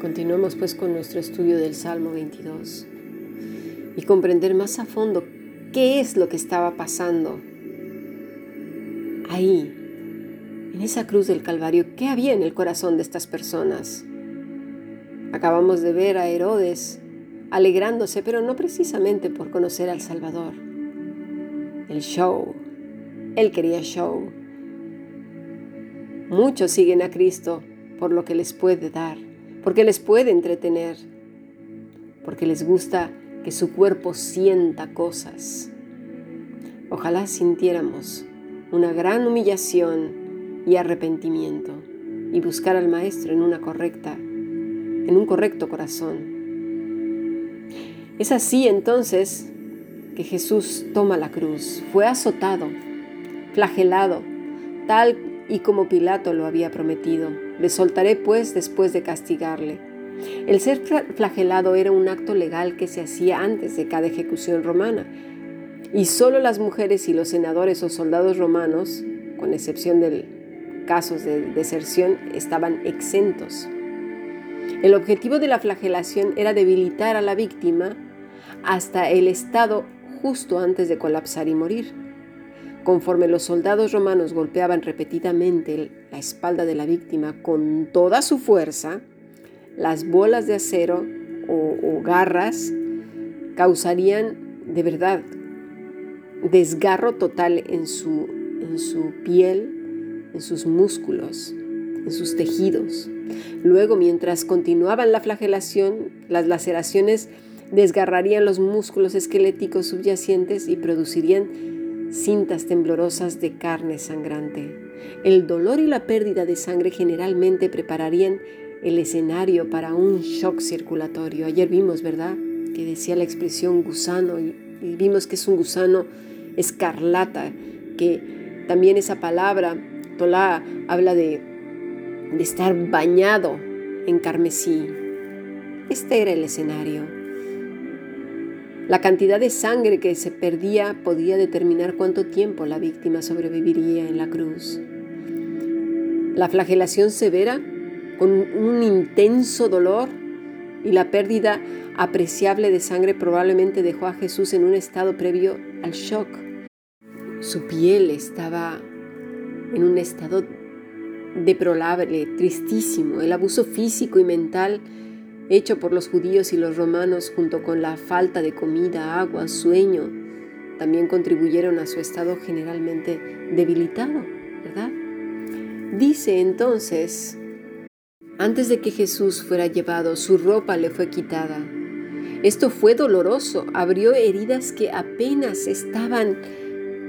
Continuemos pues con nuestro estudio del Salmo 22 y comprender más a fondo qué es lo que estaba pasando ahí, en esa cruz del Calvario, qué había en el corazón de estas personas. Acabamos de ver a Herodes alegrándose, pero no precisamente por conocer al Salvador. El show, él quería show. Muchos siguen a Cristo por lo que les puede dar, porque les puede entretener, porque les gusta que su cuerpo sienta cosas. Ojalá sintiéramos una gran humillación y arrepentimiento y buscar al Maestro en una correcta, en un correcto corazón. Es así entonces que Jesús toma la cruz, fue azotado, flagelado, tal y como Pilato lo había prometido. Le soltaré pues después de castigarle. El ser flagelado era un acto legal que se hacía antes de cada ejecución romana, y solo las mujeres y los senadores o soldados romanos, con excepción de casos de deserción, estaban exentos. El objetivo de la flagelación era debilitar a la víctima hasta el estado justo antes de colapsar y morir. Conforme los soldados romanos golpeaban repetidamente la espalda de la víctima con toda su fuerza, las bolas de acero o, garras causarían de verdad desgarro total en su, en su piel, en sus músculos, en sus tejidos. Luego, mientras continuaban la flagelación, las laceraciones desgarrarían los músculos esqueléticos subyacentes y producirían cintas temblorosas de carne sangrante. El dolor y la pérdida de sangre generalmente prepararían el escenario para un shock circulatorio. Ayer vimos, ¿verdad? Que decía la expresión gusano y, vimos que es un gusano escarlata, que también esa palabra, Tolá, habla de, de estar bañado en carmesí. Este era el escenario. La cantidad de sangre que se perdía podía determinar cuánto tiempo la víctima sobreviviría en la cruz. La flagelación severa, con un intenso dolor y la pérdida apreciable de sangre probablemente dejó a Jesús en un estado previo al shock. Su piel estaba en un estado deplorable, tristísimo. El abuso físico y mental hecho por los judíos y los romanos junto con la falta de comida, agua, sueño, también contribuyeron a su estado generalmente debilitado, ¿verdad? Dice entonces, antes de que Jesús fuera llevado, su ropa le fue quitada. Esto fue doloroso, abrió heridas que apenas estaban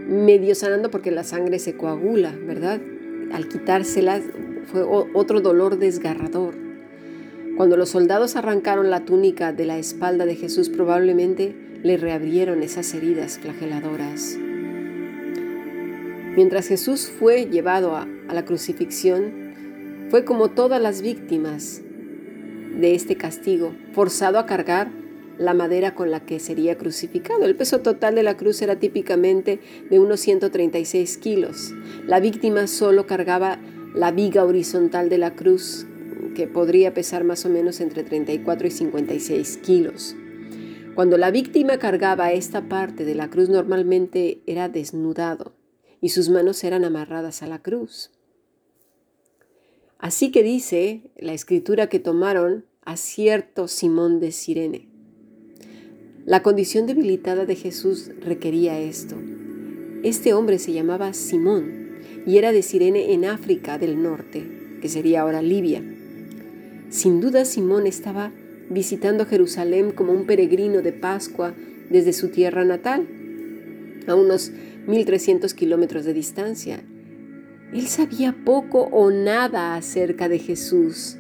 medio sanando porque la sangre se coagula, ¿verdad? Al quitárselas fue otro dolor desgarrador. Cuando los soldados arrancaron la túnica de la espalda de Jesús, probablemente le reabrieron esas heridas flageladoras. Mientras Jesús fue llevado a, la crucifixión, fue como todas las víctimas de este castigo, forzado a cargar la madera con la que sería crucificado. El peso total de la cruz era típicamente de unos 136 kilos. La víctima solo cargaba la viga horizontal de la cruz que podría pesar más o menos entre 34 y 56 kilos. Cuando la víctima cargaba esta parte de la cruz normalmente era desnudado y sus manos eran amarradas a la cruz. Así que dice la escritura que tomaron a cierto Simón de Sirene. La condición debilitada de Jesús requería esto. Este hombre se llamaba Simón y era de Sirene en África del Norte, que sería ahora Libia. Sin duda Simón estaba visitando Jerusalén como un peregrino de Pascua desde su tierra natal, a unos 1300 kilómetros de distancia. Él sabía poco o nada acerca de Jesús.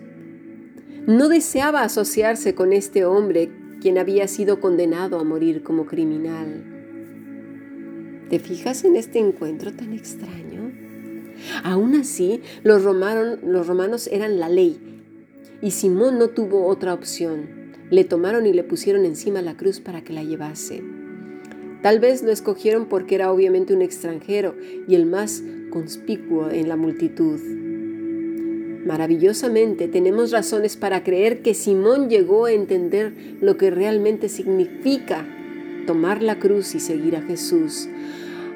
No deseaba asociarse con este hombre quien había sido condenado a morir como criminal. ¿Te fijas en este encuentro tan extraño? Aún así, los romanos, los romanos eran la ley y Simón no tuvo otra opción. Le tomaron y le pusieron encima la cruz para que la llevase. Tal vez lo escogieron porque era obviamente un extranjero y el más conspicuo en la multitud. Maravillosamente tenemos razones para creer que Simón llegó a entender lo que realmente significa tomar la cruz y seguir a Jesús.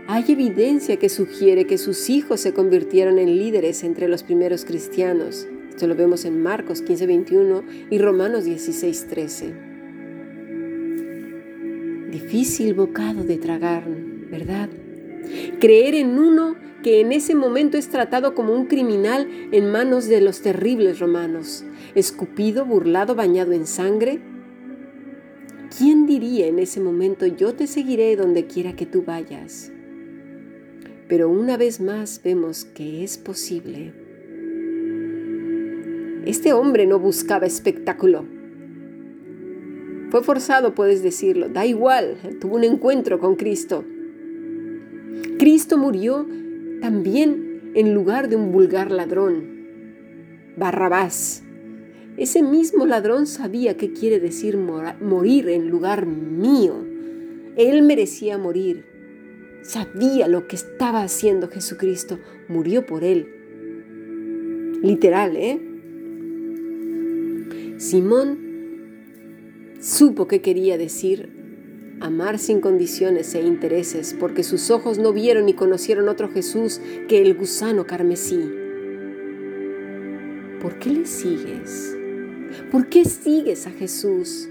Hay evidencia que sugiere que sus hijos se convirtieron en líderes entre los primeros cristianos. Esto lo vemos en Marcos 15:21 y Romanos 16:13. Difícil bocado de tragar, ¿verdad? Creer en uno que en ese momento es tratado como un criminal en manos de los terribles romanos, escupido, burlado, bañado en sangre. ¿Quién diría en ese momento yo te seguiré donde quiera que tú vayas? Pero una vez más vemos que es posible. Este hombre no buscaba espectáculo. Fue forzado, puedes decirlo, da igual, tuvo un encuentro con Cristo. Cristo murió también en lugar de un vulgar ladrón. Barrabás. Ese mismo ladrón sabía qué quiere decir morir en lugar mío. Él merecía morir. Sabía lo que estaba haciendo Jesucristo. Murió por él. Literal, ¿eh? Simón supo qué quería decir amar sin condiciones e intereses, porque sus ojos no vieron ni conocieron otro Jesús que el gusano carmesí. ¿Por qué le sigues? ¿Por qué sigues a Jesús?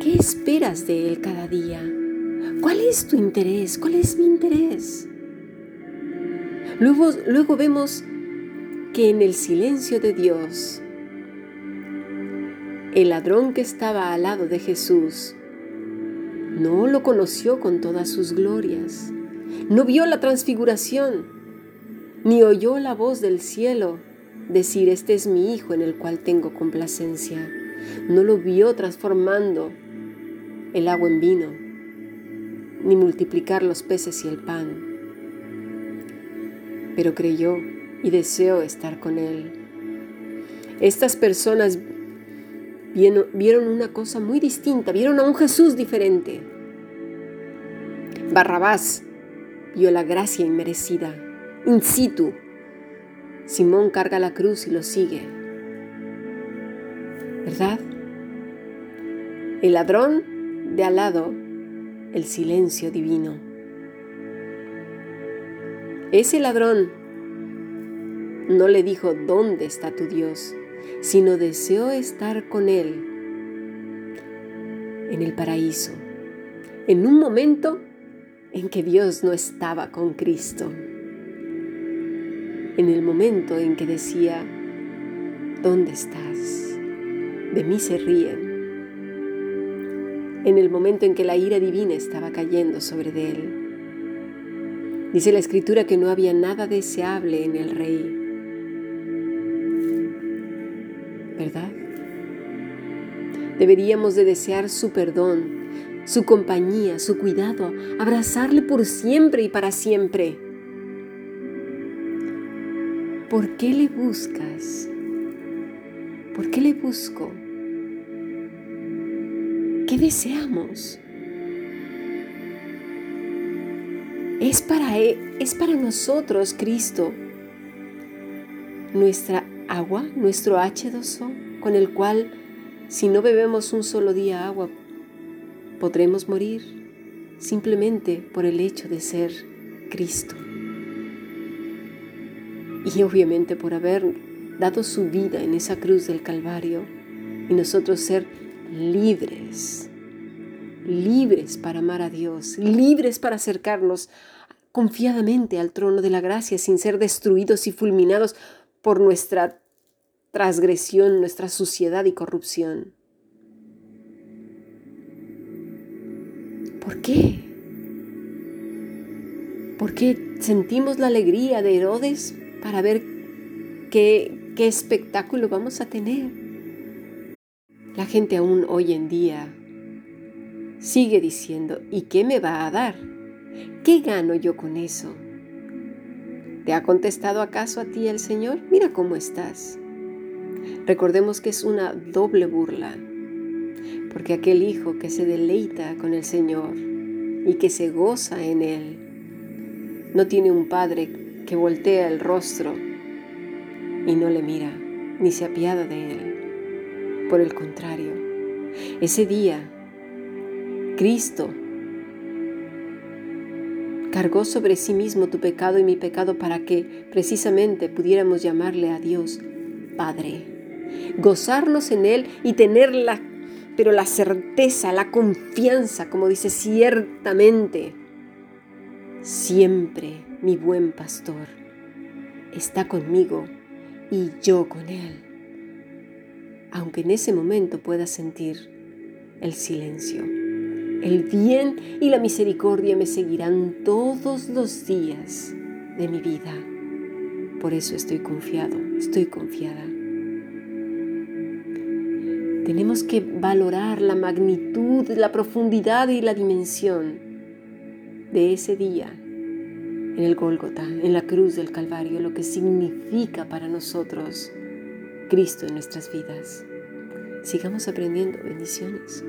¿Qué esperas de Él cada día? ¿Cuál es tu interés? ¿Cuál es mi interés? Luego, luego vemos que en el silencio de Dios, el ladrón que estaba al lado de Jesús no lo conoció con todas sus glorias, no vio la transfiguración, ni oyó la voz del cielo decir, este es mi Hijo en el cual tengo complacencia. No lo vio transformando el agua en vino, ni multiplicar los peces y el pan. Pero creyó y deseó estar con Él. Estas personas vieron, una cosa muy distinta, vieron a un Jesús diferente. Barrabás vio la gracia inmerecida, in situ. Simón carga la cruz y lo sigue. ¿Verdad? El ladrón de al lado, el silencio divino. Ese ladrón no le dijo, ¿dónde está tu Dios? Sino deseó estar con Él en el paraíso, en un momento en que Dios no estaba con Cristo, en el momento en que decía, ¿dónde estás? De mí se ríen. En el momento en que la ira divina estaba cayendo sobre él. Dice la escritura que no había nada deseable en el rey ¿verdad? Deberíamos de desear su perdón, su compañía, su cuidado, abrazarle por siempre y para siempre. ¿Por qué le buscas? ¿Por qué le busco? ¿Qué deseamos? Es para, él, es para nosotros, Cristo, nuestra agua, nuestro H2O, con el cual si no bebemos un solo día agua, podremos morir simplemente por el hecho de ser Cristo. Y obviamente por haber dado su vida en esa cruz del Calvario y nosotros ser libres, libres para amar a Dios, libres para acercarnos confiadamente al trono de la gracia sin ser destruidos y fulminados por nuestra transgresión, nuestra suciedad y corrupción. ¿Por qué? ¿Por qué sentimos la alegría de Herodes para ver qué, qué espectáculo vamos a tener? La gente aún hoy en día sigue diciendo, ¿y qué me va a dar? ¿Qué gano yo con eso? ¿Te ha contestado acaso a ti el Señor? Mira cómo estás. Recordemos que es una doble burla, porque aquel hijo que se deleita con el Señor y que se goza en Él, no tiene un padre que voltea el rostro y no le mira, ni se apiada de él. Por el contrario, ese día, Cristo cargó sobre sí mismo tu pecado y mi pecado para que precisamente pudiéramos llamarle a Dios Padre, gozarnos en Él y tener la, pero la certeza, la confianza, como dice ciertamente, siempre mi buen pastor está conmigo y yo con Él, aunque en ese momento pueda sentir el silencio. El bien y la misericordia me seguirán todos los días de mi vida. Por eso estoy confiado, estoy confiada. Tenemos que valorar la magnitud, la profundidad y la dimensión de ese día en el Gólgota, en la cruz del Calvario, lo que significa para nosotros Cristo en nuestras vidas. Sigamos aprendiendo. Bendiciones.